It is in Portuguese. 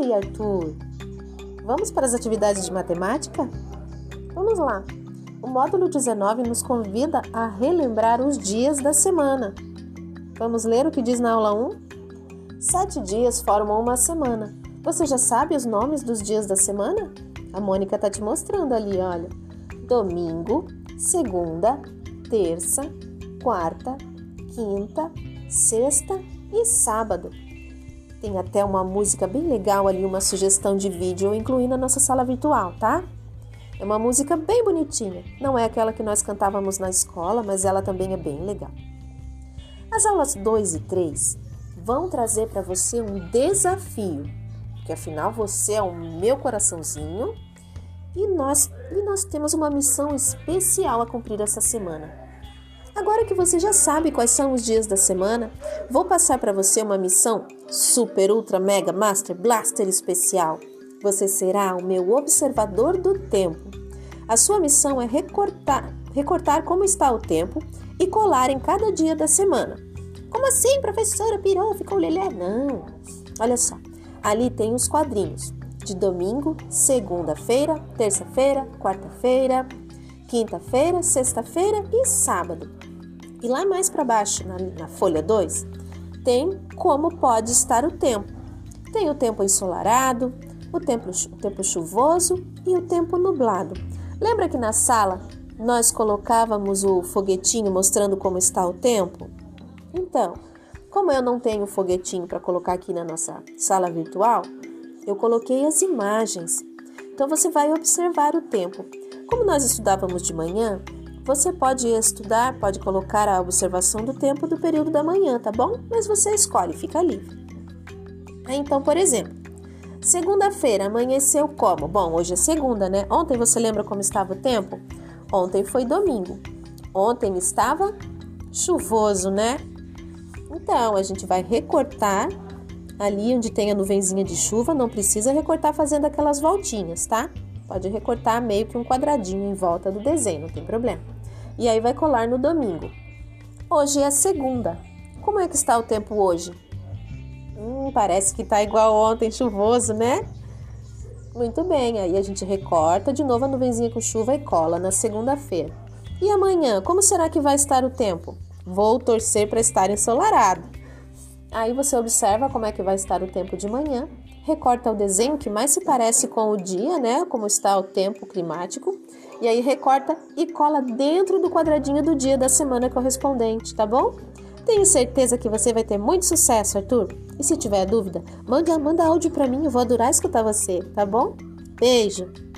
aí, Arthur? Vamos para as atividades de matemática? Vamos lá. O módulo 19 nos convida a relembrar os dias da semana. Vamos ler o que diz na aula 1? Sete dias formam uma semana. Você já sabe os nomes dos dias da semana? A Mônica está te mostrando ali, olha. Domingo, segunda, terça, quarta, quinta, sexta e sábado. Tem até uma música bem legal ali, uma sugestão de vídeo eu incluí na nossa sala virtual, tá? É uma música bem bonitinha. Não é aquela que nós cantávamos na escola, mas ela também é bem legal. As aulas 2 e 3 vão trazer para você um desafio, porque afinal você é o meu coraçãozinho e nós, e nós temos uma missão especial a cumprir essa semana. Agora que você já sabe quais são os dias da semana, vou passar para você uma missão super, ultra, mega, master, blaster especial. Você será o meu observador do tempo. A sua missão é recortar, recortar como está o tempo e colar em cada dia da semana. Como assim, professora? Pirou, ficou lelé? Não. Olha só, ali tem os quadrinhos de domingo, segunda-feira, terça-feira, quarta-feira, quinta-feira, sexta-feira e sábado. E lá mais para baixo, na, na folha 2, tem como pode estar o tempo. Tem o tempo ensolarado, o tempo, o tempo chuvoso e o tempo nublado. Lembra que na sala nós colocávamos o foguetinho mostrando como está o tempo? Então, como eu não tenho foguetinho para colocar aqui na nossa sala virtual, eu coloquei as imagens. Então você vai observar o tempo. Como nós estudávamos de manhã, você pode estudar, pode colocar a observação do tempo do período da manhã, tá bom? Mas você escolhe, fica livre. Então, por exemplo, segunda-feira amanheceu como? Bom, hoje é segunda, né? Ontem você lembra como estava o tempo? Ontem foi domingo. Ontem estava chuvoso, né? Então, a gente vai recortar ali onde tem a nuvenzinha de chuva, não precisa recortar fazendo aquelas voltinhas, tá? Pode recortar meio que um quadradinho em volta do desenho, não tem problema. E aí vai colar no domingo. Hoje é segunda. Como é que está o tempo hoje? Hum, parece que está igual ontem, chuvoso, né? Muito bem, aí a gente recorta de novo a nuvenzinha com chuva e cola na segunda-feira. E amanhã, como será que vai estar o tempo? Vou torcer para estar ensolarado. Aí você observa como é que vai estar o tempo de manhã recorta o desenho que mais se parece com o dia, né? Como está o tempo climático. E aí recorta e cola dentro do quadradinho do dia da semana correspondente, tá bom? Tenho certeza que você vai ter muito sucesso, Arthur. E se tiver dúvida, manda, manda áudio para mim, eu vou adorar escutar você, tá bom? Beijo!